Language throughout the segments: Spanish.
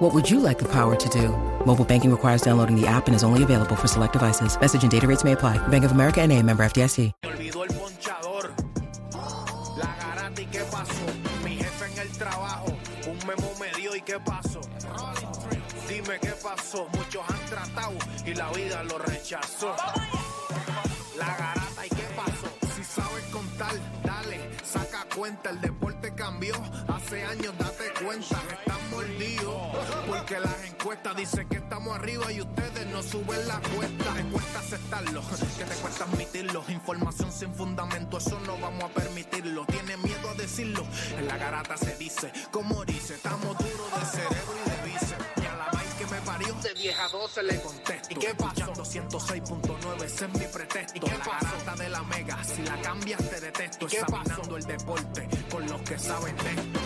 What would you like the power to do? Mobile banking requires downloading the app and is only available for select devices. Message and data rates may apply. Bank of America and a member FDIC. Olvidó el ponchador. La garata y qué pasó. Mi jefe en el trabajo. Un memo me dio y qué pasó. Dime qué pasó. Muchos han tratado y la vida lo rechazó. La garata y qué pasó. Si sabes contar, dale, saca cuenta. El deporte cambió. Hace años date cuenta. Encuestas dicen que estamos arriba y ustedes no suben la cuesta. Te cuesta aceptarlo, que te cuesta admitirlo. Información sin fundamento, eso no vamos a permitirlo. Tiene miedo a decirlo. En la garata se dice, como dice, estamos duros de cerebro y de bíceps. Y a la vaina que me parió, de 10 a 12 le contesto. ¿Y qué pasó? 106.9, ese es mi pretexto. ¿Y qué la garata de la mega, si la cambias te detesto. ¿Y qué Examinando el deporte con los que saben de esto.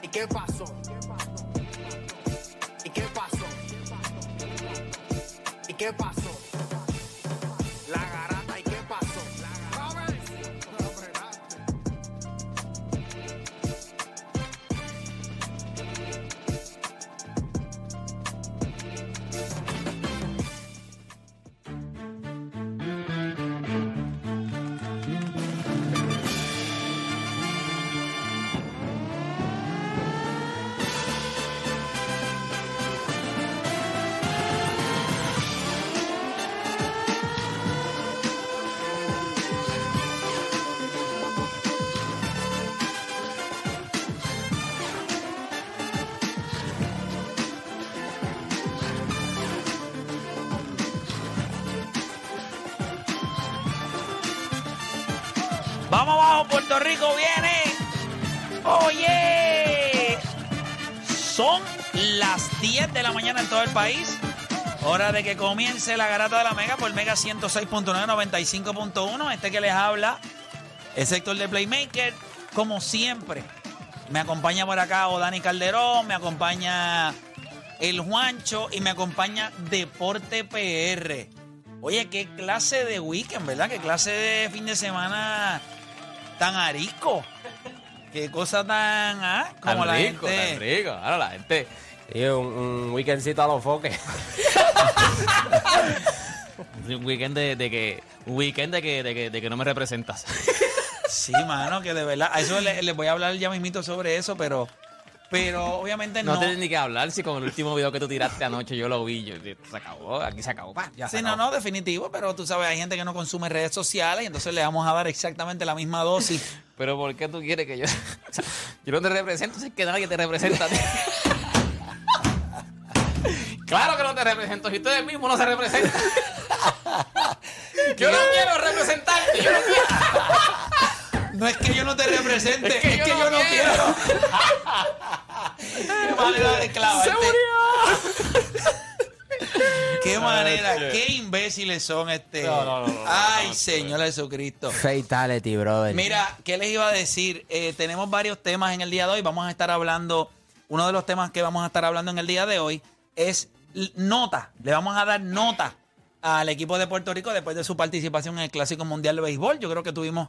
¿Y qué pasó? ¿Y ¿Y qué pasó? Son las 10 de la mañana en todo el país. Hora de que comience la garata de la Mega por Mega 106.9, 95.1. Este que les habla es Héctor de Playmaker. Como siempre, me acompaña por acá Dani Calderón, me acompaña el Juancho y me acompaña Deporte PR. Oye, qué clase de weekend, ¿verdad? Qué clase de fin de semana tan arico. Qué cosa tan, ¿ah? Como Tan la rico, gente. tan rico. Ahora la gente. Sí, un, un weekendcito a los foques. Un weekend de, de que. Un weekend de que, de que, de que no me representas. Sí, mano, que de verdad. A eso le- les voy a hablar ya mismito sobre eso, pero. Pero obviamente no. No, tienes ni que hablar si con el último video que tú tiraste anoche yo lo vi. Yo, se acabó, aquí se acabó. pa, ya Sí, no, no, definitivo, pero tú sabes, hay gente que no consume redes sociales y entonces le vamos a dar exactamente la misma dosis. Pero ¿por qué tú quieres que yo.? yo no te represento, si es que nadie te representa. Claro que no te represento, si ustedes mismos no se representan. Yo no quiero representarte, yo no quiero. No es que yo no te represente, es Es que, que yo yo, no no quiero. Qué manera de clavarte. Qué manera, qué imbéciles son este. No, no, no, no, Ay, Señor Jesucristo. Fatality, brother. Mira, ¿qué les iba a decir? Eh, tenemos varios temas en el día de hoy. Vamos a estar hablando, uno de los temas que vamos a estar hablando en el día de hoy es nota. Le vamos a dar nota al equipo de Puerto Rico después de su participación en el Clásico Mundial de Béisbol. Yo creo que tuvimos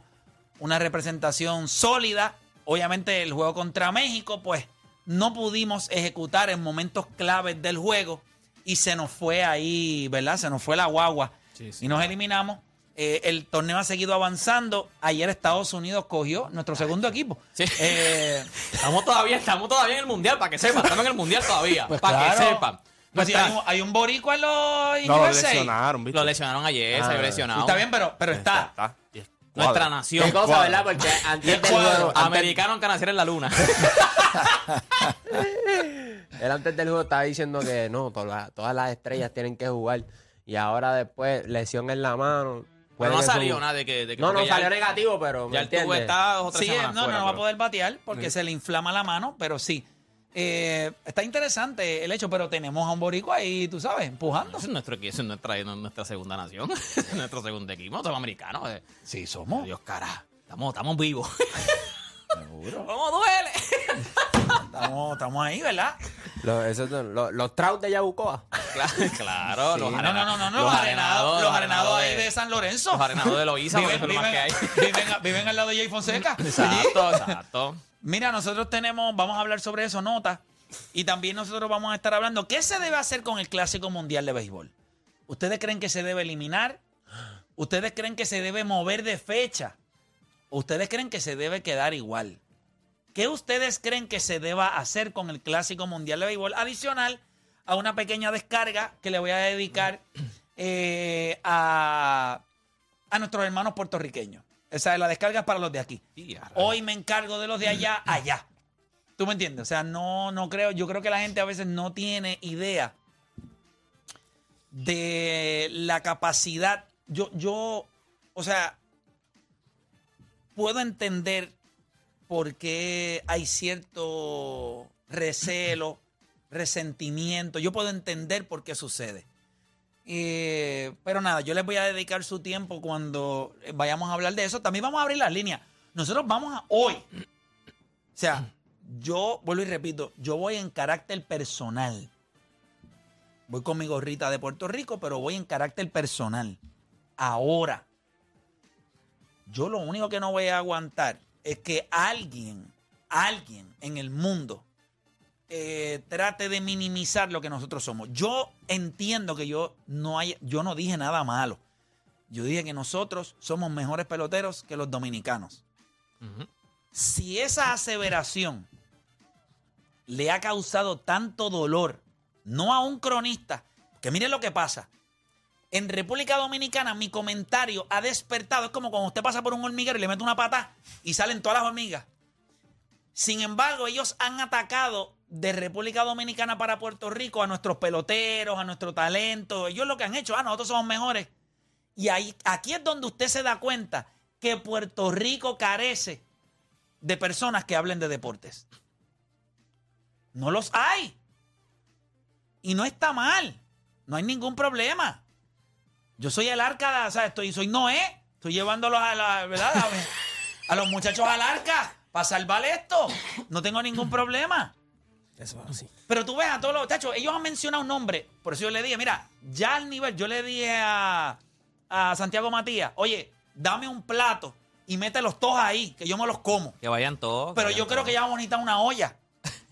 una representación sólida. Obviamente el juego contra México, pues no pudimos ejecutar en momentos claves del juego y se nos fue ahí, ¿verdad? Se nos fue la guagua Sí, sí. y nos eliminamos. Eh, el torneo ha seguido avanzando. Ayer Estados Unidos cogió nuestro segundo equipo. Sí. Eh, Estamos todavía, estamos todavía en el mundial, para que sepan. Estamos en el mundial todavía. Pues para claro. que sepan. pues hay, un, hay un boricua en los No, lo lesionaron, ¿viste? lo lesionaron ayer, se había lesionado. Está bien, pero, pero está. Está. Nuestra nación. Qué cosa. ¿verdad? Porque antes del juego, antes, Americano que naciera en la luna. él antes del juego estaba diciendo que no, todas las, todas las estrellas tienen que jugar. Y ahora después, lesión en la mano. Pero no salió nada de que. de que No, no salió el- negativo, pero. Ya ¿me el tubo está otra Sí, semana no, no, fuera, no va a poder batear porque se le inflama la mano, pero sí. Eh, está interesante el hecho, pero tenemos a un boricua ahí, tú sabes, empujando. Ese es nuestro equipo, esa es nuestra, nuestra segunda nación, es nuestro segundo equipo, somos americanos. eh. Sí, somos. Dios cara, estamos, estamos vivos. Seguro. ¿Cómo duele? Estamos, estamos ahí, ¿verdad? Los, esos son los, los Trout de Yabucoa. Claro, claro Sí, los no, arena- no, no, no, los arenados, los arenados ahí de San Lorenzo. Los arenados de Loíza, porque Viven, eso es lo más viven, que hay. viven, viven al lado de Jay Fonseca. Exacto, exacto. Mira, nosotros tenemos, vamos a hablar sobre eso, nota. Y también nosotros vamos a estar hablando, ¿qué se debe hacer con el Clásico Mundial de Béisbol? ¿Ustedes creen que se debe eliminar? ¿Ustedes creen que se debe mover de fecha? ¿Ustedes creen que se debe quedar igual? ¿Qué ustedes creen que se deba hacer con el Clásico Mundial de Béisbol? Adicional a una pequeña descarga que le voy a dedicar eh, a, a nuestros hermanos puertorriqueños. Esa es la descarga es para los de aquí. Hoy me encargo de los de allá, allá. ¿Tú me entiendes? O sea, no, no creo, yo creo que la gente a veces no tiene idea de la capacidad. Yo, yo, o sea, puedo entender por qué hay cierto recelo, resentimiento. Yo puedo entender por qué sucede. Eh, pero nada, yo les voy a dedicar su tiempo cuando vayamos a hablar de eso. También vamos a abrir las líneas. Nosotros vamos a hoy. O sea, yo vuelvo y repito, yo voy en carácter personal. Voy con mi gorrita de Puerto Rico, pero voy en carácter personal. Ahora, yo lo único que no voy a aguantar es que alguien, alguien en el mundo eh, trate de minimizar lo que nosotros somos. Yo entiendo que yo no hay, yo no dije nada malo. Yo dije que nosotros somos mejores peloteros que los dominicanos. Si esa aseveración le ha causado tanto dolor, no a un cronista, que mire lo que pasa. En República Dominicana mi comentario ha despertado, es como cuando usted pasa por un hormiguero y le mete una pata y salen todas las hormigas. Sin embargo, ellos han atacado de República Dominicana para Puerto Rico a nuestros peloteros, a nuestro talento. Ellos lo que han hecho, ah, nosotros somos mejores. Y ahí, aquí es donde usted se da cuenta que Puerto Rico carece de personas que hablen de deportes. No los hay. Y no está mal. No hay ningún problema. Yo soy el arca, o sea, estoy, soy Noé. Estoy llevándolos a la, ¿verdad? A, a los muchachos al arca para salvar esto. No tengo ningún problema. Eso. Pero tú ves a todos los muchachos, ellos han mencionado un nombre. Por eso yo le dije, mira, ya al nivel, yo le dije a, a Santiago Matías, oye, dame un plato y mételos todos ahí, que yo me los como. Que vayan todos. Pero vayan yo creo que ya vamos a necesitar una olla.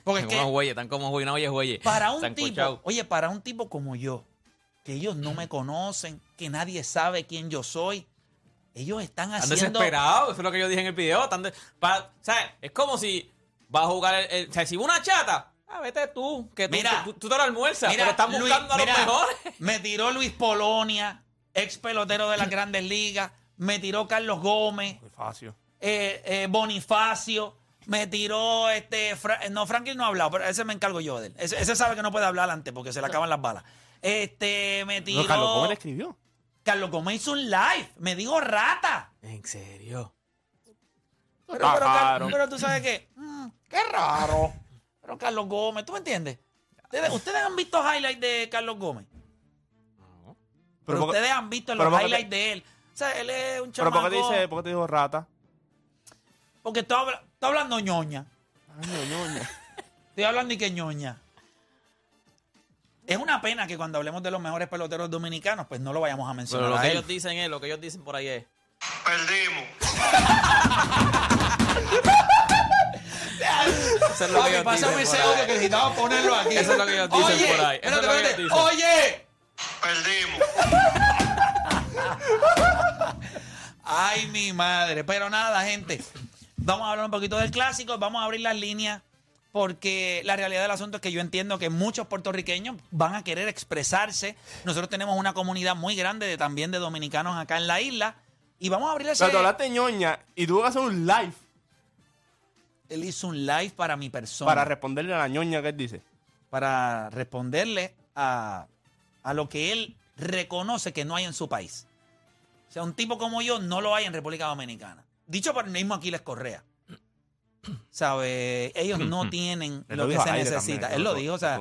Porque es que güeyes, están como una olla güeyes. para un tipo, oye, para un tipo como yo, que ellos no me conocen, que nadie sabe quién yo soy, ellos están Están haciendo... desesperados, eso es lo que yo dije en el video. Están de-. Es como si vas a jugar el, el- o sea, si una chata, ah, vete tú, que tú, Mira, tú, tú te lo almuerzas, Mira, pero están Luis- buscando a los mira, mejores. Me tiró Luis Polonia, ex pelotero de las grandes ligas. Me tiró Carlos Gómez, Facio. eh, eh, Bonifacio. Me tiró este. Fra- no, Franklin no ha hablado, pero ese me encargo yo de él. Ese, ese sabe que no puede hablar antes porque se le acaban las balas. Este, me tiró. No, Carlos, ¿cómo le escribió? Carlos Gómez hizo un live. Me dijo rata. En serio. Pero, pero, raro. pero tú sabes qué. Mm, qué raro. Pero Carlos Gómez, ¿tú me entiendes? ¿Ustedes, ustedes han visto highlights de Carlos Gómez? Pero, ¿por qué- ustedes han visto pero los highlights te- de él. O sea, él es un ¿Pero chamaco. por qué te dice, por qué te dijo rata? Porque está hablando ñoña. Ay, ñoña. Estoy hablando y que ñoña. Es una pena que cuando hablemos de los mejores peloteros dominicanos, pues no lo vayamos a mencionar. Pero lo a que él. ellos dicen es, lo que ellos dicen por ahí es. Perdimos. Eso es lo que pásame ese por ahí. audio que necesitaba ponerlo aquí. Eso es lo que ellos dicen Oye, por ahí. Eso es espérate, lo que ellos espérate. dicen. Oye. Perdimos. Ay, mi madre. Pero nada, gente. Vamos a hablar un poquito del clásico. Vamos a abrir las líneas. Porque la realidad del asunto es que yo entiendo que muchos puertorriqueños van a querer expresarse. Nosotros tenemos una comunidad muy grande de, también de dominicanos acá en la isla. Y vamos a abrir ese... Pero te hablaste ñoña y tuvo que hacer un live Él hizo un live para mi persona. para responderle a la ñoña que él dice. para responderle a, a lo que él reconoce que no hay en su país. O sea, un tipo como yo no lo hay en República Dominicana. Dicho por el mismo Aquiles Correa. ¿Sabes? Ellos no tienen lo lo que se necesita. también, Él lo dijo, o sea.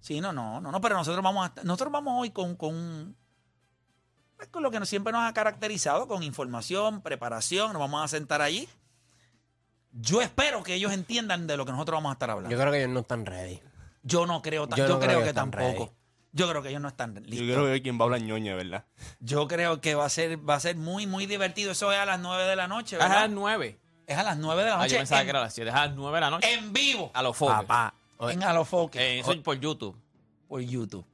Sí, no, no, no, no, pero nosotros vamos a, nosotros vamos hoy con, con, con lo que siempre nos ha caracterizado, con información, preparación, nos vamos a sentar allí. Yo espero que ellos entiendan de lo que nosotros vamos a estar hablando. Yo creo que ellos no están ready. Yo no creo, Yo yo, no creo, creo que tampoco. ready. Yo creo que ellos no están Yo listos. creo que quien va a hablar ñoña, ¿verdad? Yo creo que va a ser, va a ser muy, muy divertido. Eso es a las 9 de la noche, Es a las ¿verdad? 9. Es a las 9 de la Ah, noche. yo pensaba en, que era a las 7. Es a las 9 de la noche. en vivo. A los foques. Papá. En Alofoque. Eh, eso es por YouTube. por YouTube.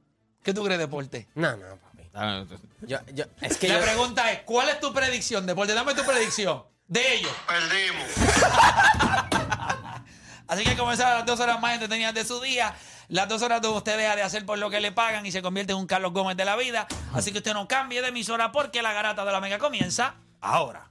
¿Qué tú crees, Deporte? No, no, papi. Ah, Yo, yo, es que La yo, pregunta es, ¿cuál es tu predicción, Deporte? Dame tu predicción de ellos. Perdimos. Así que comenzaron las dos horas más entretenidas de su día. Las dos horas donde usted deja de hacer por lo que le pagan y se convierte en un Carlos Gómez de la vida. Así que usted no cambie de emisora porque la garata de la mega comienza ahora.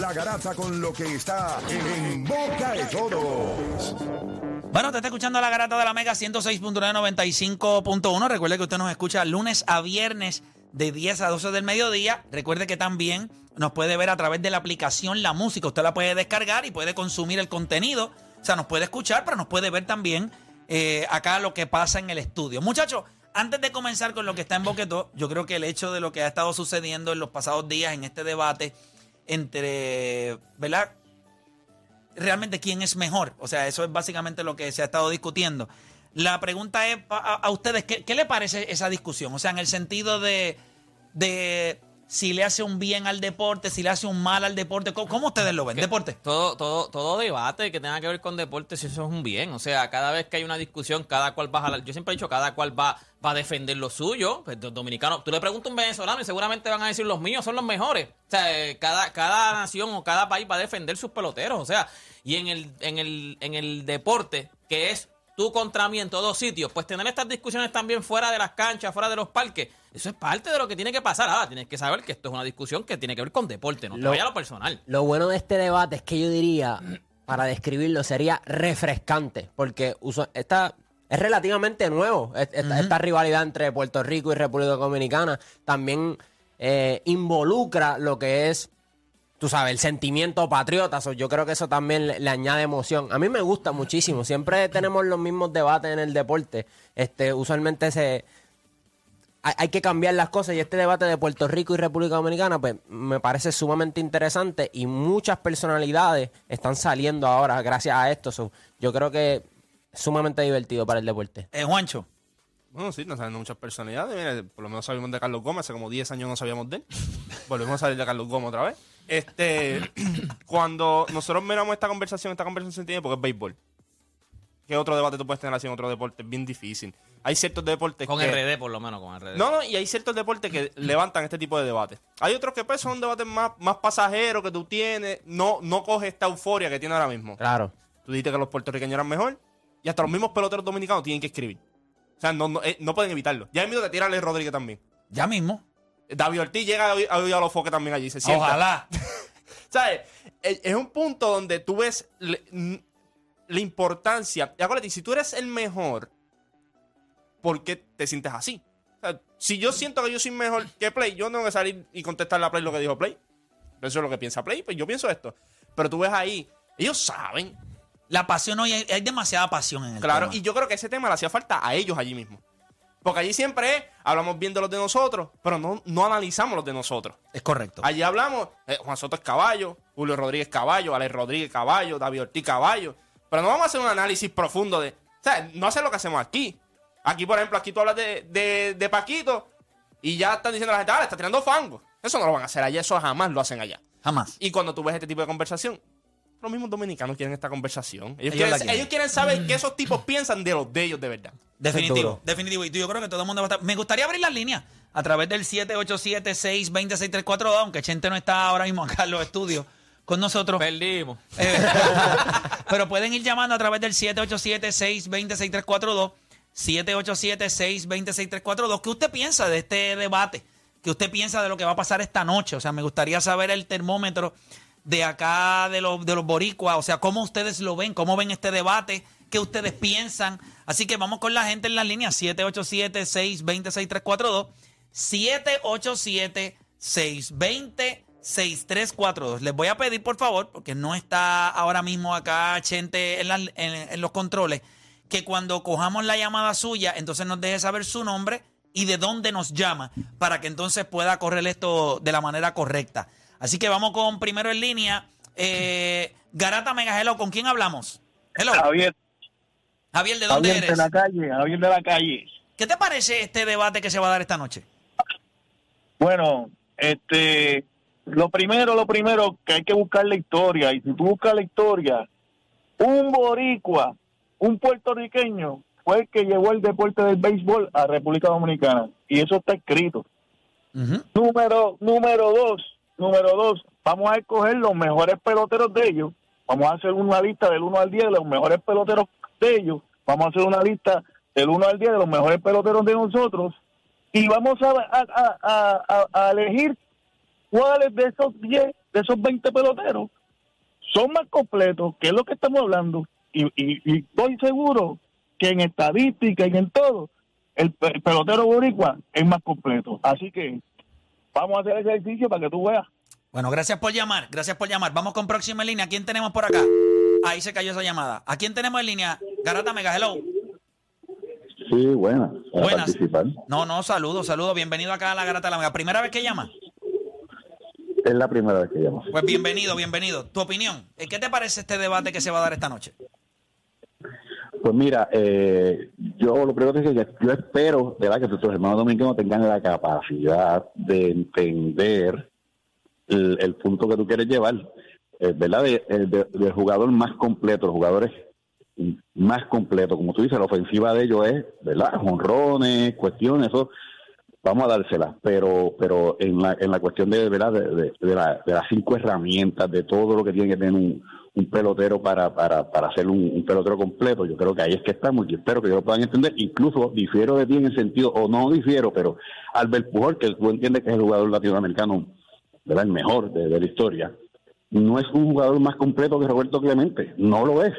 la garata con lo que está en boca de todos. Bueno, te está escuchando la garata de la Mega 106.995.1. Recuerde que usted nos escucha lunes a viernes de 10 a 12 del mediodía. Recuerde que también nos puede ver a través de la aplicación La Música. Usted la puede descargar y puede consumir el contenido. O sea, nos puede escuchar, pero nos puede ver también eh, acá lo que pasa en el estudio. Muchachos, antes de comenzar con lo que está en Boquetó, yo creo que el hecho de lo que ha estado sucediendo en los pasados días en este debate entre, ¿verdad? realmente quién es mejor. O sea, eso es básicamente lo que se ha estado discutiendo. La pregunta es a, ustedes, ¿qué, qué le parece esa discusión? O sea, en el sentido de, de si le hace un bien al deporte, si le hace un mal al deporte, ¿cómo, cómo ustedes lo ven? Que Deporte. Todo, todo, todo debate que tenga que ver con deportes, eso es un bien. O sea, cada vez que hay una discusión, cada cual va a jalar. Yo siempre he dicho, cada cual va, va a defender lo suyo. Pues, los dominicanos, tú le preguntas a un venezolano y seguramente van a decir los míos son los mejores. O sea, eh, cada, cada nación o cada país va a defender sus peloteros. O sea, y en el, en el, en el deporte, que es tú contra mí en todos sitios, pues tener estas discusiones también fuera de las canchas, fuera de los parques, eso es parte de lo que tiene que pasar. Ahora, tienes que saber que esto es una discusión que tiene que ver con deporte, no te Lo- vaya a lo personal. Lo bueno de este debate es que yo diría, para describirlo, sería refrescante, porque uso- esta es relativamente nuevo, es- esta, esta rivalidad entre Puerto Rico y República Dominicana también eh, involucra lo que es, tú sabes, el sentimiento patriota, so, yo creo que eso también le, añade emoción. A mí me gusta muchísimo, siempre tenemos los mismos debates en el deporte, este, usualmente se hay, hay que cambiar las cosas y este debate de Puerto Rico y República Dominicana pues me parece sumamente interesante y muchas personalidades están saliendo ahora gracias a esto. So, yo creo que es sumamente divertido para el deporte. Eh, Juancho. Bueno, sí, nos salen muchas personalidades. Mira, por lo menos sabíamos de Carlos Gómez, hace como 10 años no sabíamos de él. Volvemos a salir de Carlos Gómez otra vez. Este, cuando nosotros miramos esta conversación, esta conversación se tiene porque es béisbol. ¿Qué otro debate tú puedes tener así en otro deporte? Es bien difícil. Hay ciertos deportes Con que... RD, por lo menos, con RD. No, no, y hay ciertos deportes que levantan este tipo de debates. Hay otros que pues son debates más, más pasajeros que tú tienes. No, no coge esta euforia que tiene ahora mismo. Claro. Tú dijiste que los puertorriqueños eran mejor y hasta los mismos peloteros dominicanos tienen que escribir. O sea, no, no, eh, no pueden evitarlo. Ya mismo te tira Alex Rodríguez también. Ya mismo. David Ortiz llega a oír a, a los foques también allí. Se sienta. Ojalá. ¿Sabes? Es, es un punto donde tú ves le- n- la importancia. Y acuérdate, si tú eres el mejor, ¿por qué te sientes así? O sea, si yo siento que yo soy mejor que Play, yo tengo que salir y contestarle a Play lo que dijo Play. Eso es lo que piensa Play, pues yo pienso esto. Pero tú ves ahí, ellos saben. La pasión hoy, hay, hay demasiada pasión en el Claro, tema. y yo creo que ese tema le hacía falta a ellos allí mismo. Porque allí siempre es, hablamos bien de los de nosotros, pero no, no analizamos los de nosotros. Es correcto. Allí hablamos, eh, Juan Soto es caballo, Julio Rodríguez caballo, Alex Rodríguez caballo, David Ortiz caballo. Pero no vamos a hacer un análisis profundo de. O sea, no hacer lo que hacemos aquí. Aquí, por ejemplo, aquí tú hablas de, de, de Paquito y ya están diciendo a la gente, ah, le está tirando fango. Eso no lo van a hacer allá, eso jamás lo hacen allá. Jamás. Y cuando tú ves este tipo de conversación, los mismos dominicanos quieren esta conversación. Ellos, Ellos quieren, la quieren. ellos quieren saber qué esos tipos piensan de los de ellos de verdad. Definitivo, definitivo. Y yo creo que todo el mundo va a estar. Me gustaría abrir las líneas a través del 787-620-6342, aunque Chente no está ahora mismo acá en los estudios. con nosotros. Perdimos. Eh, pero pueden ir llamando a través del 787-620-6342. 787-620-6342. ¿Qué usted piensa de este debate? ¿Qué usted piensa de lo que va a pasar esta noche? O sea, me gustaría saber el termómetro de acá de los, de los boricuas. O sea, cómo ustedes lo ven, cómo ven este debate, qué ustedes piensan. Así que vamos con la gente en la línea 787-620-6342. 787-620-6342. Les voy a pedir, por favor, porque no está ahora mismo acá Chente en los controles, que cuando cojamos la llamada suya, entonces nos deje saber su nombre y de dónde nos llama, para que entonces pueda correr esto de la manera correcta. Así que vamos con primero en línea. Eh, Garata Mega Hello, ¿con quién hablamos? Hello. Javier, Javier, ¿de dónde Javier de eres? la calle, Javier de la calle. ¿Qué te parece este debate que se va a dar esta noche? Bueno, este, lo primero, lo primero que hay que buscar la historia y si tú buscas la historia, un boricua, un puertorriqueño fue el que llevó el deporte del béisbol a República Dominicana y eso está escrito. Número, número dos, número dos, vamos a escoger los mejores peloteros de ellos. Vamos a hacer una lista del 1 al 10 de los mejores peloteros de ellos. Vamos a hacer una lista del 1 al 10 de los mejores peloteros de nosotros. Y vamos a, a, a- a- elegir cuáles de esos 10, de esos 20 peloteros son más completos, que es lo que estamos hablando. Y, y- y estoy seguro que en estadística y en todo, el pelotero boricua es más completo. Así que vamos a hacer ese ejercicio para que tú veas. Bueno, gracias por llamar, gracias por llamar. Vamos con próxima en línea. ¿A quién tenemos por acá? Ahí se cayó esa llamada. ¿A quién tenemos en línea? Garata Mega Hello. Sí, buena. Para Buenas. participar. No, no, saludos, saludos. Bienvenido acá a la Garata de la Mega. ¿Primera vez que llama? Es la primera vez que llamo. Pues bienvenido, bienvenido. Tu opinión, ¿eh, ¿qué te parece este debate que se va a dar esta noche? Pues mira, eh, yo lo primero que es que yo espero ¿verdad? que nuestros hermanos dominicanos tengan la capacidad de entender el, el punto que tú quieres llevar, eh, ¿verdad? De- el de- del jugador más completo, los jugadores más completos. Como tú dices, la ofensiva de ellos es, ¿verdad? Jonrones, cuestiones, vamos a dárselas, pero pero en la, en la cuestión de, ¿verdad? De, de- de la- de las cinco herramientas, de todo lo que tiene que tener un, un pelotero para, para, para hacer un, pelotero completo, yo creo que ahí es que estamos y espero que ellos lo puedan entender. Incluso difiero de ti en el sentido, o no difiero, pero Albert Pujol, que tú entiendes que es el jugador latinoamericano, ¿verdad? El mejor de, la historia, no es un jugador más completo que Roberto Clemente, no lo es.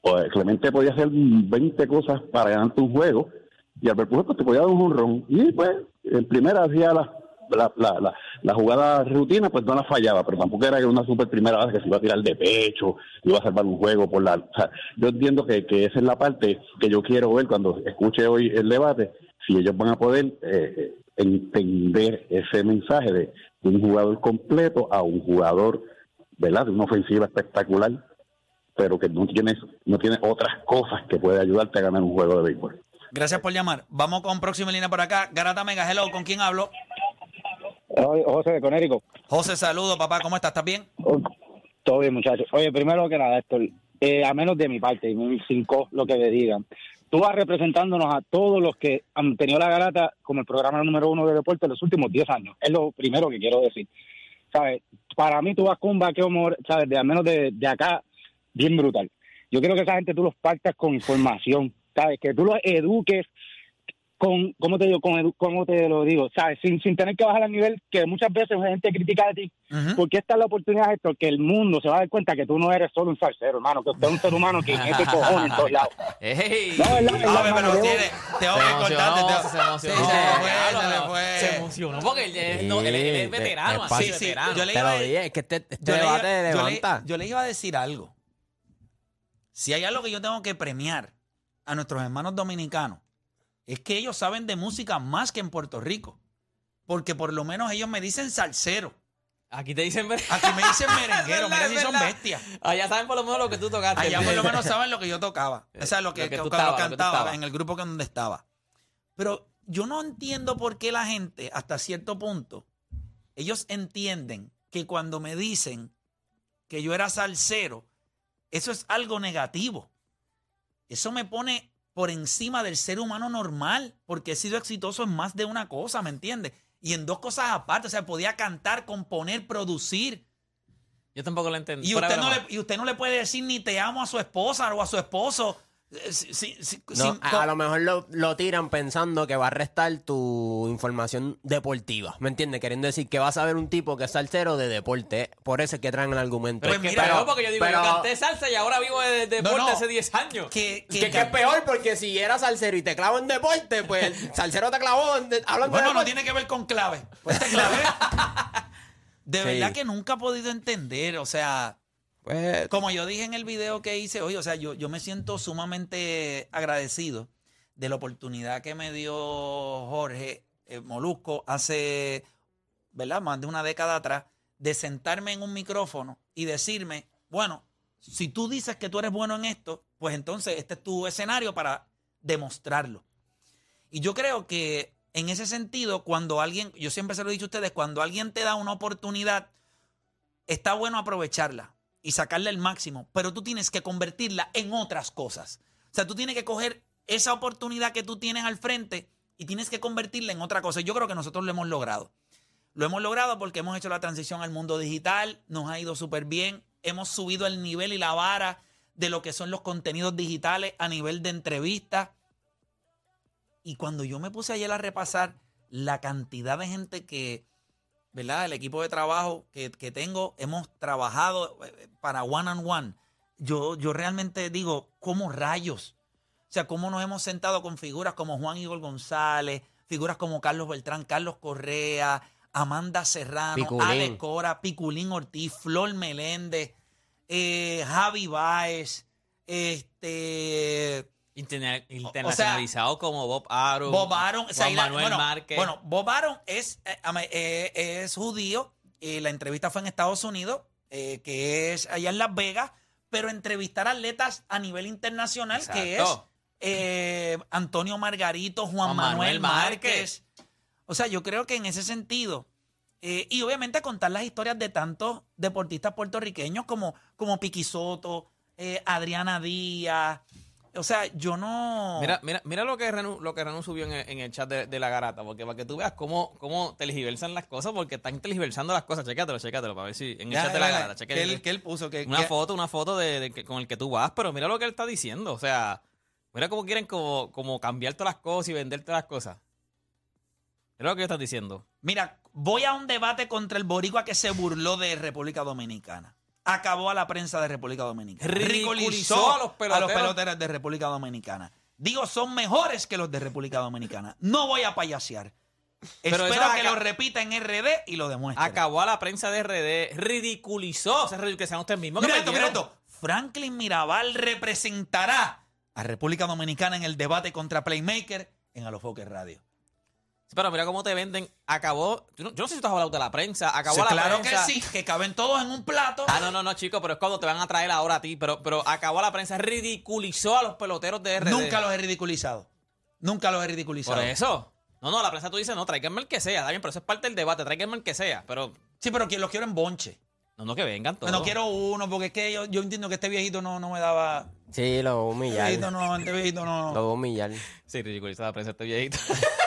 Pues Clemente podía hacer 20 cosas para ganarte un juego y Albert Pujol pues, te podía dar un jonrón y pues en primera hacía la, la, la, la, jugada rutina pues no la fallaba pero tampoco era una super primera base que se iba a tirar de pecho iba a salvar un juego por la o sea, yo entiendo que, que esa es la parte que yo quiero ver cuando escuche hoy el debate si ellos van a poder eh, entender ese mensaje de, un jugador completo a un jugador verdad de una ofensiva espectacular pero que no tienes no tiene otras cosas que puede ayudarte a ganar un juego de béisbol. Gracias por llamar. Vamos con próxima línea por acá. Garata Mega Hello, ¿con quién hablo? José de Conérico. José, saludo, papá. ¿Cómo estás? ¿Estás bien? Todo bien, muchachos. Oye, primero que nada, Héctor, eh, a menos de mi parte, y mis cinco, lo que le digan, tú vas representándonos a todos los que han tenido la garata como el programa número uno de deporte en los últimos 10 años. Es lo primero que quiero decir. ¿Sabes? Para mí tú vas con un vaqueo, ¿sabes? De al menos de, de acá, bien brutal. Yo quiero que esa gente tú los partas con información, ¿sabes? Que tú los eduques con, ¿cómo te digo? Con edu- ¿Cómo te lo digo? ¿Sabes? Sin, sin tener que bajar al nivel que muchas veces la gente critica de ti. Ujú. Porque esta es la oportunidad, Héctor, que el mundo se va a dar cuenta que tú no eres solo un salsero, hermano, que usted es un ser humano que mete cojones en todos lados. ¡Ey! No, es la- es la pero tiene, tengo Se que emocionó, cortarte. se te- emocionó. Sí, se le le fue. Emocionó porque él, es- no, él él es Sí, veterano, te- así, te- Sí, sí, veterano. yo le Te iba lo a- dije, es que este, este yo le iba- debate yo le- levanta. yo le iba a decir algo. Si hay algo que yo tengo que premiar a nuestros hermanos dominicanos, es que ellos saben de música más que en Puerto Rico. Porque por lo menos ellos me dicen salsero. Aquí te dicen... ver- Aquí me dicen merenguero, mira si son bestias. Allá saben por lo menos lo que tú tocaste. Allá por lo menos saben lo que yo tocaba. O sea, lo que, Lo que lo que cantaba en el grupo que donde estaba. Pero yo no entiendo por qué la gente, hasta cierto punto, ellos entienden que cuando me dicen que yo era salsero, eso es algo negativo. Eso me pone por encima del ser humano normal, porque he sido exitoso en más de una cosa, ¿me entiendes? Y en dos cosas aparte, o sea, podía cantar, componer, producir. Yo tampoco lo entendí. Y usted, no le, y usted no le puede decir ni te amo a su esposa o a su esposo. Si- si- si- No, sin- a, a lo mejor lo, lo tiran pensando que va a restar tu información deportiva. ¿Me entiendes? Queriendo decir que vas a ver un tipo que es salsero de deporte. Por eso es que traen el argumento. Pues mira, peor, porque yo digo, pero- yo canté salsa y ahora vivo de, de No, deporte no. hace 10 años. que, que- Que, que es peor porque si eras salsero y te clavo en deporte, pues el salsero te clavó en de- hablando Bueno, de no deporte. tiene que ver con clave. Pues te clave. De Sí. verdad que nunca he podido entender. O sea, Pues, como yo dije en el video que hice hoy, o sea, yo, yo me siento sumamente agradecido de la oportunidad que me dio Jorge eh, Molusco hace, ¿verdad? Más de una década atrás, de sentarme en un micrófono y decirme, bueno, si tú dices que tú eres bueno en esto, pues entonces este es tu escenario para demostrarlo. Y yo creo que en ese sentido, cuando alguien, yo siempre se lo he dicho a ustedes, cuando alguien te da una oportunidad, está bueno aprovecharla y sacarle el máximo, pero tú tienes que convertirla en otras cosas. O sea, tú tienes que coger esa oportunidad que tú tienes al frente y tienes que convertirla en otra cosa. Yo creo que nosotros lo hemos logrado. Lo hemos logrado porque hemos hecho la transición al mundo digital, nos ha ido súper bien, hemos subido el nivel y la vara de lo que son los contenidos digitales a nivel de entrevistas. Y cuando yo me puse ayer a repasar la cantidad de gente que, ¿verdad? El equipo de trabajo que, que tengo, hemos trabajado eh, para one on one. Yo, yo realmente digo, ¿cómo rayos? O sea, cómo nos hemos sentado con figuras como Juan Igor González, figuras como Carlos Beltrán, Carlos Correa, Amanda Serrano, Piculín. Ale Cora, Piculín Ortiz, Flor Meléndez, eh, Javi Baez, este... Interna- sea, internacionalizado como Bob Aaron. Bob Aaron, o sea, Juan Manuel bueno, Márquez. Bueno, Bob Aaron es, eh, eh, es judío. eh, la entrevista fue en Estados Unidos, eh, que es allá en Las Vegas, pero entrevistar atletas a nivel internacional, que es Antonio Margarito, Juan, Juan Manuel, Manuel Márquez. O sea, yo creo que en ese sentido, y obviamente contar las historias de tantos deportistas puertorriqueños como, como Piqui Soto, Adriana Díaz. O sea, yo no. Mira, mira, mira lo que Renu, lo que Renu subió en el, en el chat de, de la garata, porque para que tú veas cómo, cómo tergiversan las cosas, porque están tergiversando las cosas. Chécatelo, chécatelo, para ver si en el Ya, chat de la ya, garata. que él, que él puso que, Una que- foto, una foto de, de con el que tú vas, pero mira lo que él está diciendo. O sea, mira cómo quieren como, como cambiar todas las cosas y venderte las cosas. Mira lo que están diciendo. Mira, voy a un debate contra el boricua que se burló de República Dominicana. Acabó a la prensa de República Dominicana. Ridiculizó a los peloteros. peloteros de República Dominicana. Digo, son mejores que los de República Dominicana. No voy a payasear. Pero Espero que lo repita en RD y lo demuestre. Acabó a la prensa de RD, ridiculizó. O sea, que sean ustedes mismos Mira esto, mira perdieron. esto. Franklin Mirabal representará a República Dominicana en el debate contra Playmaker en Alofoque Radio. Pero mira cómo te venden. Acabó. no- yo no sé si tú has hablado de la prensa. Acabó Sí, la claro prensa. que sí, que caben todos en un plato. Ah, no, no, no, chico, pero es cuando te van a traer ahora a ti. Pero, pero acabó la prensa, ridiculizó a los peloteros de RD. Nunca los he ridiculizado. Nunca los he ridiculizado. Por eso. No, no, la prensa tú dices, no, tráiganme el que sea. Está bien, pero eso es parte del debate. Tráiganme el que sea. Pero, Sí, pero los quiero en bonche. no, no, que vengan todos. No quiero uno, porque es que yo, yo entiendo que este viejito no, no me daba. sí, lo voy a Este humillar. viejito no, este viejito no. Lo voy a humillar. Sí, ridiculizó la prensa este viejito.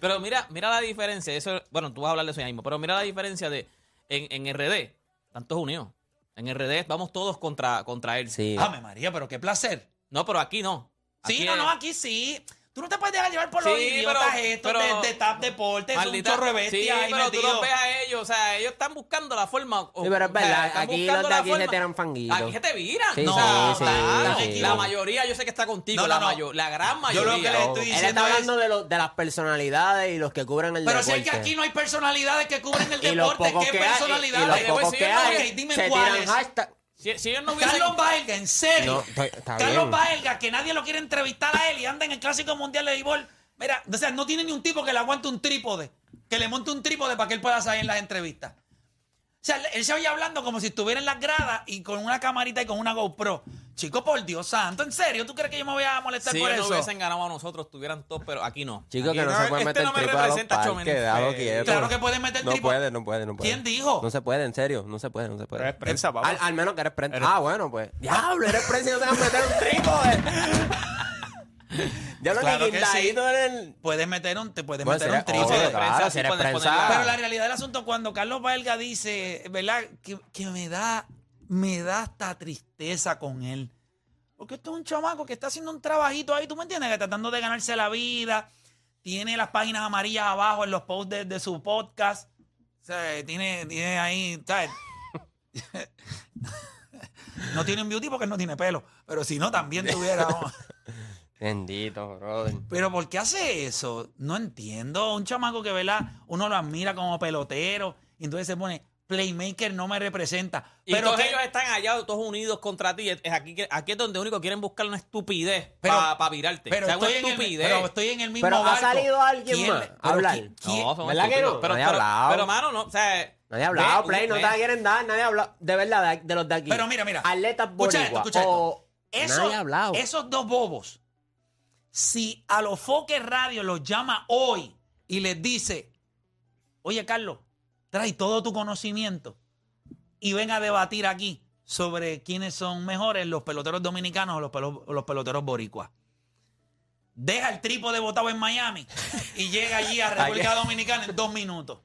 pero mira, mira la diferencia. Eso, bueno, tú vas a hablar de eso ya mismo. Pero mira la diferencia de en, en RD. Tantos unidos. En RD vamos todos contra, contra él. Sí. Ame María, pero qué placer. No, pero aquí no. Sí, no, es- no, aquí sí. Tú no te puedes dejar llevar por los Sí, idiotas pero- estos pero- de, de Tap Deportes, un Maldita- chorro de sí, ahí pero tú metidos. los ves a ellos, o sea, ellos están buscando la forma. o- Sí, pero es o sea, verdad, están aquí buscando los de la aquí se forma- tiran fanguitos. Aquí se te viran. Sí, no, sí, claro, sí, La sí. mayoría yo sé que está contigo, No, no, la, no. mayo- la gran Yo lo mayoría. que le estoy Él diciendo está es- hablando de, los- de las personalidades y los que cubren el Pero si deporte. es que aquí no hay personalidades que cubren el deporte, ¿qué que hay, y- personalidades? los Te voy a pocos decir que hay, Ok, dime se cuáles. tiran hashtag. Si, si ellos no hubiesen... Carlos Baelga, en serio. No, estoy- está Carlos bien. Baelga, que nadie lo quiere entrevistar a él y anda en el Clásico Mundial de Béisbol. Mira, o sea, no tiene ni un tipo que le aguante un trípode, que le monte un trípode para que él pueda salir en las entrevistas. O sea, él se oye hablando como si estuviera en las gradas y con una camarita y con una GoPro. Chico, por Dios santo, ¿en serio? ¿Tú crees que yo me voy a molestar Si por ellos no eso? hubiesen ganado a nosotros, estuvieran todos, pero aquí no. Chico, Aquí que no, se puede este meter no me triple a los representa, Chomen. parques, déjalo quieto. Claro que puede meter No trípode. puede, no puede, no puede. ¿Quién dijo? No se puede, en serio, no se puede, no se puede. es prensa, papá. Al, al menos que eres prensa. Ah, bueno, pues. Diablo, eres prensa y no te vas a meter un trípode. Ya lo Claro que guindadito en el... Puedes meter un, te puedes Bueno, meter un trípode. de claro, prensa, sí puedes prensa. Pero la realidad del asunto, cuando Carlos Valga dice, ¿verdad? Que, que me da, me da hasta tristeza con él. Porque esto es un chamaco que está haciendo un trabajito ahí, ¿tú me entiendes? Que tratando de ganarse la vida. Tiene las páginas amarillas abajo en los posts de, de su podcast. O sea, tiene, tiene ahí, ¿sabes? no tiene un beauty porque no tiene pelo. Pero si no, también tuviera. Bendito, brother. Pero ¿por qué hace eso? No entiendo. Un chamaco que, ¿verdad? Uno lo admira como pelotero y entonces se pone, Playmaker no me representa. Y pero todos que- ellos están allá, todos unidos contra ti. Es aquí, aquí es donde único quieren buscar una estupidez para virarte. pero, o sea, una estoy en el, estupidez. pero estoy en el mismo Pero ha barco. salido alguien ¿Quién más a pero hablar. quién- quién- No, ¿Verdad que no? Pero, Nadie ha pero, hablado. pero, mano, no, o sea... Nadie ha hablado, ve- Play, no te la quieren dar, nadie ha hablado. De verdad, de, de los de aquí. Pero mira, mira. Atletas Escucha esto, boricua escucha esto. o- Eso- Nadie ha hablado. Esos dos bobos, si a los Foques Radio los llama hoy y les dice, oye Carlos, trae todo tu conocimiento y ven a debatir aquí sobre quiénes son mejores, los peloteros dominicanos o los, pelo- o los peloteros boricuas. Deja el trípode botado en Miami y llega allí a República Dominicana en dos minutos.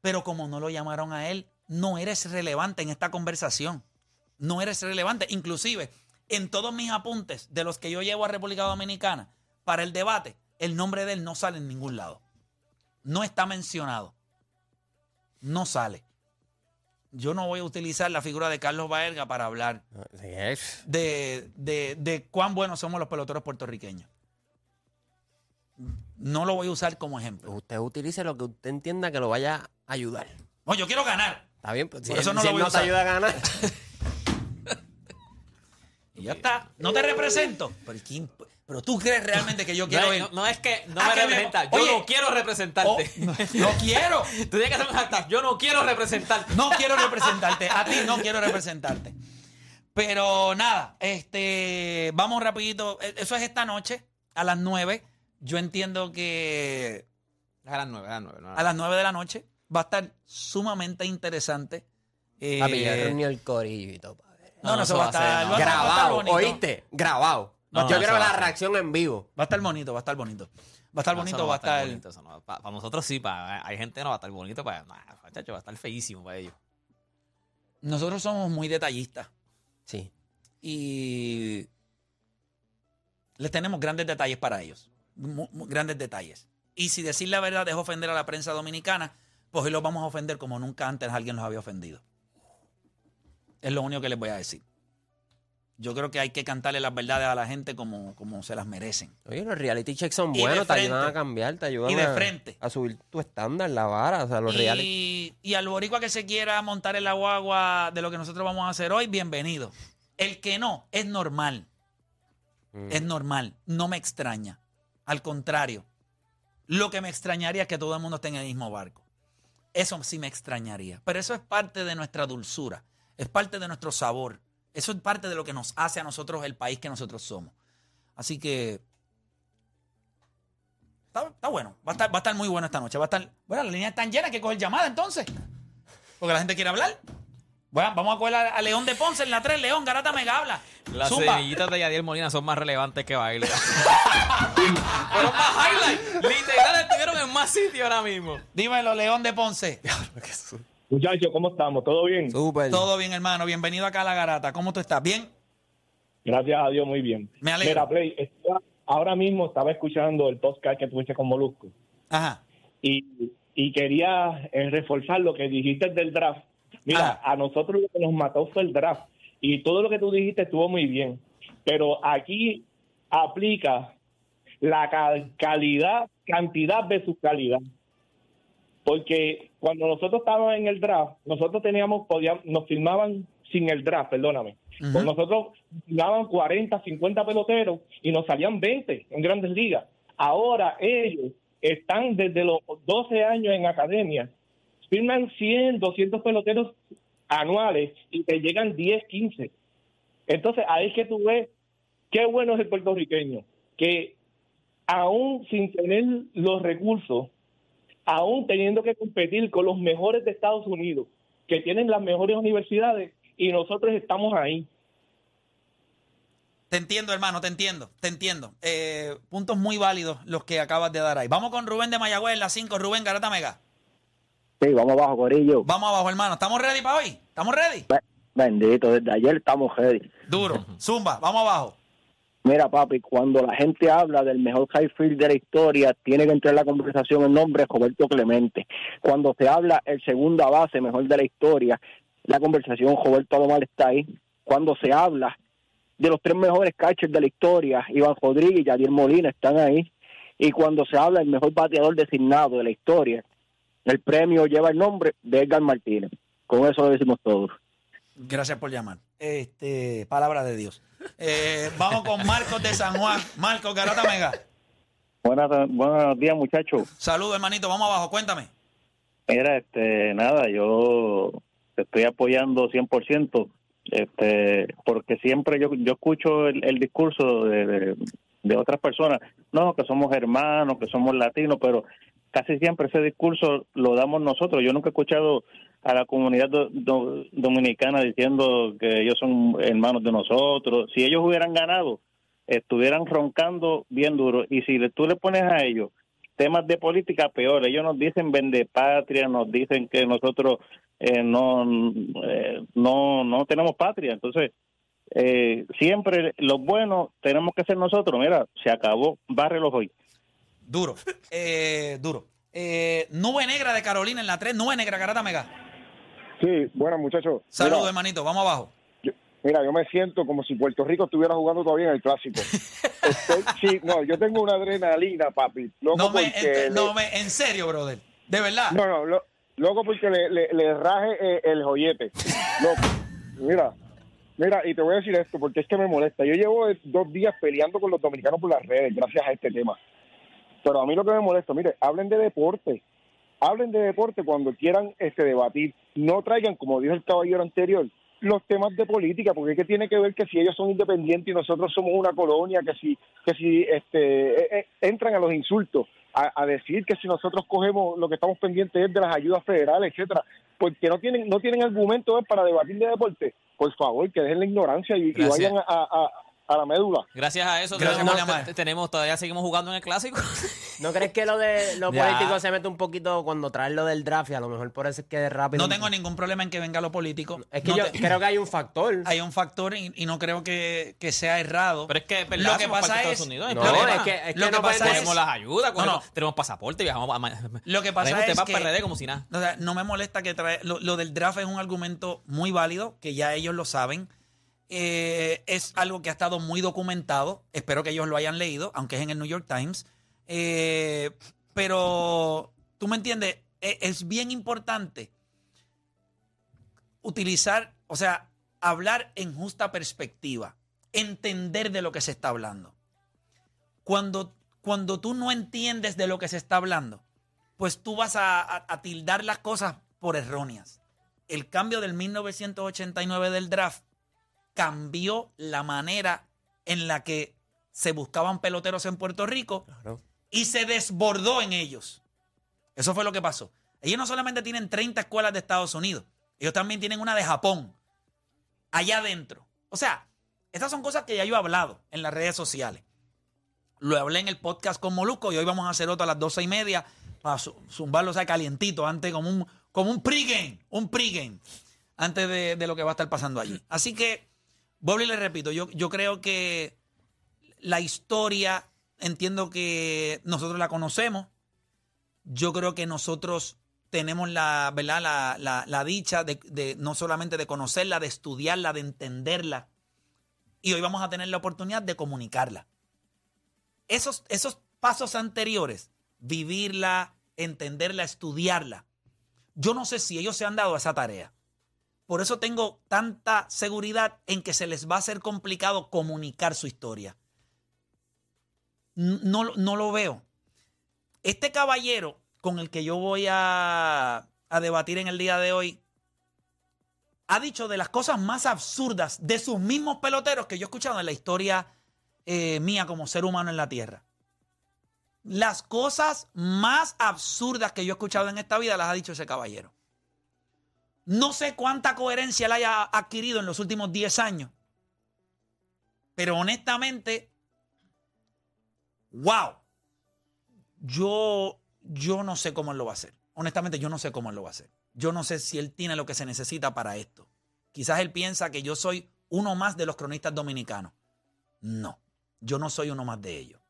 Pero como no lo llamaron a él, no eres relevante en esta conversación. No eres relevante. Inclusive, en todos mis apuntes de los que yo llevo a República Dominicana para el debate, el nombre de él no sale en ningún lado. No está mencionado. No sale. Yo no voy a utilizar la figura de Carlos Baerga para hablar de, de- de cuán buenos somos los peloteros puertorriqueños. No lo voy a usar como ejemplo. Usted utilice lo que usted entienda que lo vaya a ayudar. No, yo quiero ganar. Está bien, pues si, Por eso no si lo voy a no te usar. ayuda a ganar. Y ya está. No te represento. Pero, ¿quién- pero tú crees realmente que yo No, quiero es- ir. no, no es que no Ah, me que me- representa. Yo Oye. no quiero representarte. Oh, no, no quiero. Tú tienes que hacer un hashtag. Yo no quiero representarte. No quiero representarte. A ti no quiero representarte. Pero nada, este, vamos rapidito. E- Eso es esta noche a las 9. Yo entiendo que A las nueve, a las nueve. no, a las 9 de la noche va a estar sumamente interesante. Eh, Papi, yo reuní el corillo y todo. No, no, No, eso va a estar, no. va a estar- va a estar Grabado, bonito. ¿oíste? Grabado. No, yo no, quiero ver la reacción en vivo. Va a estar bonito, va a estar bonito. Va a estar bonito, va a estar. bonito, eso no. Para nosotros sí, para hay gente que no va a estar bonito, para nah, muchacho, va a estar feísimo para ellos. Nosotros somos muy detallistas Sí. y les tenemos grandes detalles para ellos. Grandes detalles. Y si decir la verdad es ofender a la prensa dominicana, pues hoy los vamos a ofender como nunca antes alguien los había ofendido. Es lo único que les voy a decir. Yo creo que hay que cantarle las verdades a la gente como, como se las merecen. Oye, los reality checks son Y buenos, te ayudan a cambiar, te ayudan Y de a, frente. a subir tu estándar, la vara. O sea, los reality. Y, y al boricua que se quiera montar en la guagua de lo que nosotros vamos a hacer hoy, bienvenido. El que no, es normal. Mm. Es normal. No me extraña. Al contrario. Lo que me extrañaría es que todo el mundo esté en el mismo barco. Eso sí me extrañaría. Pero eso es parte de nuestra dulzura. Es parte de nuestro sabor. Eso es parte de lo que nos hace a nosotros el país que nosotros somos. Así que. Está, está bueno. Va a estar, va a estar muy bueno esta noche. Va a estar. Bueno, las líneas están llenas. Hay que coger llamada entonces. Porque la gente quiere hablar. Bueno, vamos a coger a, a León de Ponce en la 3. León, Garata Mega habla. Las Zumba. semillitas de Yadiel Molina son más relevantes que baile. Fueron más highlights. Literal, estuvieron en más sitio ahora mismo. Dímelo, León de Ponce. Muchachos, ¿cómo estamos? ¿Todo bien? Súper. Todo bien, hermano. Bienvenido acá a la Garata. ¿Cómo tú estás? ¿Bien? Gracias a Dios, muy bien. Me alegro. Mira, Play, estaba- ahora mismo estaba escuchando el podcast que tuviste con Molusco Ajá. y, y quería eh, reforzar lo que dijiste del draft. Mira, Ajá. a nosotros lo que nos mató fue el draft y todo lo que tú dijiste estuvo muy bien, pero aquí aplica la ca- calidad, cantidad versus calidad. Porque cuando nosotros estábamos en el draft, nosotros teníamos, podíamos, nos firmaban sin el draft, perdóname. Ujú. Pues nosotros firmaban 40, 50 peloteros y nos salían 20 en grandes ligas. Ahora ellos están desde los 12 años en academia, firman 100, 200 peloteros anuales y te llegan 10, 15. Entonces ahí es que tú ves qué bueno es el puertorriqueño, que aún sin tener los recursos, aún teniendo que competir con los mejores de Estados Unidos, que tienen las mejores universidades, y nosotros estamos ahí. Te entiendo, hermano, te entiendo, te entiendo. Eh, puntos muy válidos los que acabas de dar ahí. Vamos con Rubén de Mayagüez en la 5. Rubén, Garata Mega. Sí, vamos abajo, Corillo. Vamos abajo, hermano. ¿Estamos ready para hoy? ¿Estamos ready? Be- Bendito, desde ayer estamos ready. Duro. Zumba, vamos abajo. Mira, papi, cuando la gente habla del mejor high field de la historia, tiene que entrar en la conversación el nombre de Roberto Clemente. Cuando se habla el segunda base mejor de la historia, la conversación Roberto Alomar está ahí. Cuando se habla de los tres mejores catchers de la historia, Iván Rodríguez y Yadier Molina están ahí. Y cuando se habla del mejor bateador designado de la historia, el premio lleva el nombre de Edgar Martínez. Con eso lo decimos todos. Gracias por llamar. Este, palabra de Dios. Eh, vamos con Marcos de San Juan. Marcos, Garata Mega. Buenas, buenos días, muchachos. Saludos, hermanito. Vamos abajo, cuéntame. Mira, este, nada, yo te estoy apoyando 100%, este, porque siempre yo, yo escucho el, el discurso de, de, de otras personas, no, que somos hermanos, que somos latinos, pero casi siempre ese discurso lo damos nosotros. Yo nunca he escuchado a la comunidad do- do- dominicana diciendo que ellos son hermanos de nosotros. Si ellos hubieran ganado, estuvieran roncando bien duro. Y si le- tú le pones a ellos temas de política, peor. Ellos nos dicen vende patria, nos dicen que nosotros eh, no, eh, no, no tenemos patria. Entonces, eh, siempre los buenos tenemos que ser nosotros. Mira, se acabó, bárrelos hoy. Duro. Eh, duro. Eh, Nube Negra de Carolina en la 3. Nube Negra, Garata Mega. Sí, bueno, muchachos. Saludos, hermanito. Vamos abajo. yo, mira, yo me siento como si Puerto Rico estuviera jugando todavía en el clásico. Estoy- sí, no, yo tengo una adrenalina, papi. Loco No me, le- no me, en serio, brother. De verdad. no, no, lo- loco porque le, le, le raje eh, el joyete. Loco, mira, mira, y te voy a decir esto porque es que me molesta. Yo llevo eh, dos días peleando con los dominicanos por las redes gracias a este tema. Pero a mí lo que me molesta, mire, hablen de deporte. Hablen de deporte cuando quieran este debatir. No traigan, como dijo el caballero anterior, los temas de política, porque es que tiene que ver que si ellos son independientes y nosotros somos una colonia, que si, que si este, eh, eh, entran a los insultos, a, a decir que si nosotros cogemos lo que estamos pendientes es de las ayudas federales, etcétera, porque no tienen, no tienen argumentos para debatir de deporte, por favor, que dejen la ignorancia y, vayan a, a- a la médula. Gracias a eso Gracias tenemos, tenemos, todavía seguimos jugando en el clásico. ¿No crees que lo de lo Ya. político se mete un poquito cuando traes lo del draft y a lo mejor por eso es que rápido? No tengo ningún problema en que venga lo político. Es que No yo te- creo que hay un factor. hay un factor y, y no creo que, que sea errado. Pero es que, es verdad, Lo que pasa es- Estados Unidos. No, problema. es que- es Lo que que no pasa puedes- es- tenemos las ayudas, No, tenemos pasaporte, viajamos a... Lo que pasa es que- para RD como si nada. O sea, no me molesta que trae. Lo, lo del draft es un argumento muy válido, que ya ellos lo saben. Eh, es algo que ha estado muy documentado. Espero que ellos lo hayan leído, aunque es en el New York Times. Eh, pero, tú me entiendes, E- es bien importante utilizar, o sea, hablar en justa perspectiva, entender de lo que se está hablando. Cuando, cuando tú no entiendes de lo que se está hablando, pues tú vas a, tildar las cosas por erróneas. El cambio del 1989 del draft cambió la manera en la que se buscaban peloteros en Puerto Rico y se desbordó en ellos. Eso fue lo que pasó. Ellos no solamente tienen 30 escuelas de Estados Unidos, ellos también tienen una de Japón, allá adentro. O sea, estas son cosas que ya yo he hablado en las redes sociales. Lo hablé en el podcast con Moluco y hoy vamos a hacer otro a las doce y media para zu- zumbarlo, o sea, calientito, antes como un, como un pregame, un pregame, antes de, de lo que va a estar pasando allí. Así que, vuelvo y le repito, yo, yo creo que la historia, entiendo que nosotros la conocemos, yo creo que nosotros tenemos la, ¿verdad? la, la- dicha de, de no solamente de conocerla, de estudiarla, de entenderla, y hoy vamos a tener la oportunidad de comunicarla. Esos, esos pasos anteriores, vivirla, entenderla, estudiarla, yo no sé si ellos se han dado esa tarea. Por eso tengo tanta seguridad en que se les va a hacer complicado comunicar su historia. No, no lo veo. Este caballero con el que yo voy a, a debatir en el día de hoy ha dicho de las cosas más absurdas de sus mismos peloteros que yo he escuchado en la historia eh, mía como ser humano en la tierra. Las cosas más absurdas que yo he escuchado en esta vida las ha dicho ese caballero. No sé cuánta coherencia él haya adquirido en los últimos 10 años. Pero honestamente, wow. Yo, yo no sé cómo él lo va a hacer. Honestamente, yo no sé cómo él lo va a hacer. Yo no sé si él tiene lo que se necesita para esto. Quizás él piensa que yo soy uno más de los cronistas dominicanos. No, yo no soy uno más de ellos.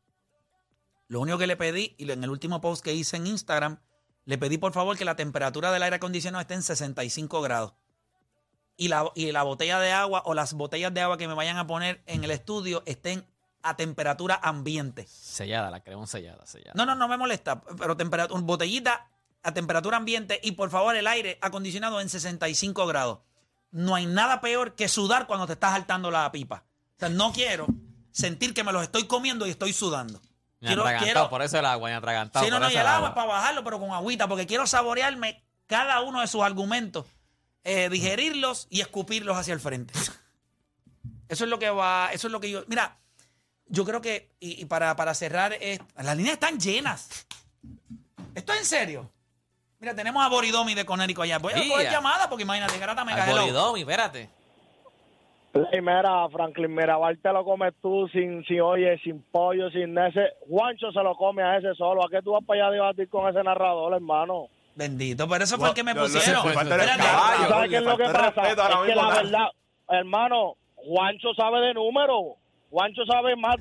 Lo único que le pedí, y en el último post que hice en Instagram, le pedí por favor que la temperatura del aire acondicionado esté en 65 grados. Y la, y la botella de agua o las botellas de agua que me vayan a poner en el estudio estén a temperatura ambiente. Sellada, la queremos sellada, sellada. No, no, no me molesta, pero temperatura, botellita a temperatura ambiente y por favor el aire acondicionado en 65 grados. No hay nada peor que sudar cuando te estás saltando la pipa. O sea, no quiero sentir que me los estoy comiendo y estoy sudando. Ni atragantado, por eso el agua, ni atragantado. Sí, no, por no, eso y el agua es para bajarlo, pero con agüita, porque quiero saborearme cada uno de sus argumentos, eh, digerirlos y escupirlos hacia el frente. Eso es lo que va, eso es lo que yo. Mira, yo creo que, y, y para, para cerrar, es- las líneas están llenas. ¿Esto es en serio? Mira, tenemos a Boridomi de Conérico allá. Voy a coger llamada porque imagínate, Garata Mega Al Hello. Bolidomi, espérate. Play, mira, Franklin Mirabal te lo comes tú sin, sin, oye, sin pollo, sin ese. Juancho se lo come a ese solo. ¿A qué tú vas para allá a debatir con ese narrador, hermano? Bendito, pero eso fue el que me pusieron. Espérate. caballo. ¿Sabes qué es lo que pasa? Es que la verdad, hermano, Juancho sabe de números. Juancho sabe más,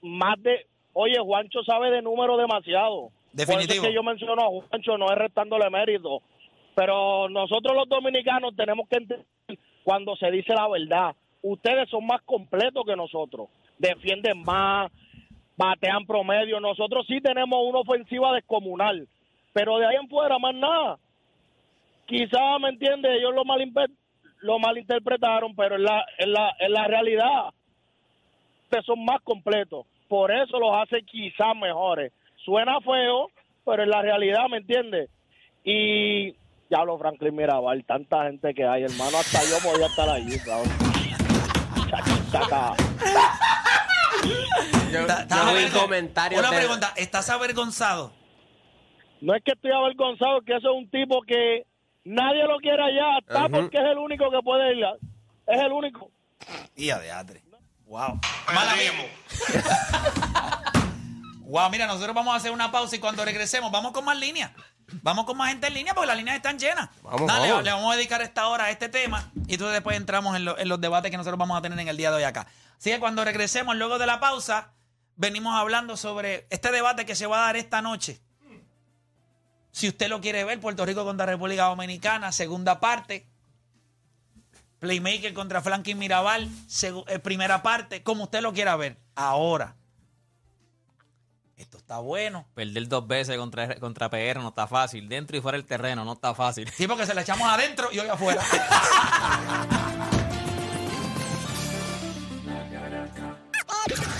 más de... Oye, Juancho sabe de números demasiado. Por eso Definitivo. es que yo menciono a Juancho, no es restándole mérito. Pero nosotros los dominicanos tenemos que entender cuando se dice la verdad. Ustedes son más completos que nosotros. Defienden más, batean promedio. Nosotros sí tenemos una ofensiva descomunal. Pero de ahí en fuera, más nada. Quizás, ¿me entiende? Ellos lo, lo malinterpretaron, pero en la, en la, en la realidad, ustedes son más completos. Por eso los hace quizás mejores. Suena feo, pero en la realidad, ¿me entiende? Y ya hablo Franklin Mirabal, tanta gente que hay, hermano, hasta yo podía estar allí, cabrón. Chaca. Yo, yo vi comentarios Una de- pregunta, ¿estás avergonzado? No es que estoy avergonzado, es que eso es un tipo que nadie lo quiere allá, está Ujú. porque es el único que puede ir. Es el único. Y a de atre. Wow. Mala mía. wow, mira, nosotros vamos a hacer una pausa y cuando regresemos vamos con más líneas. Vamos con más gente en línea porque las líneas están llenas. Vamos, Dale, vamos. le vamos a dedicar esta hora a este tema y entonces después entramos en, lo- en los debates que nosotros vamos a tener en el día de hoy acá. Así que cuando regresemos luego de la pausa, venimos hablando sobre este debate que se va a dar esta noche. Si usted lo quiere ver, Puerto Rico contra República Dominicana, segunda parte. Playmaker contra Franklin Mirabal, eh, primera parte, como usted lo quiera ver. Ahora, esto está bueno. Perder dos veces contra, contra PR no está fácil. Dentro y fuera del terreno no está fácil. Sí, porque se la echamos adentro y hoy afuera.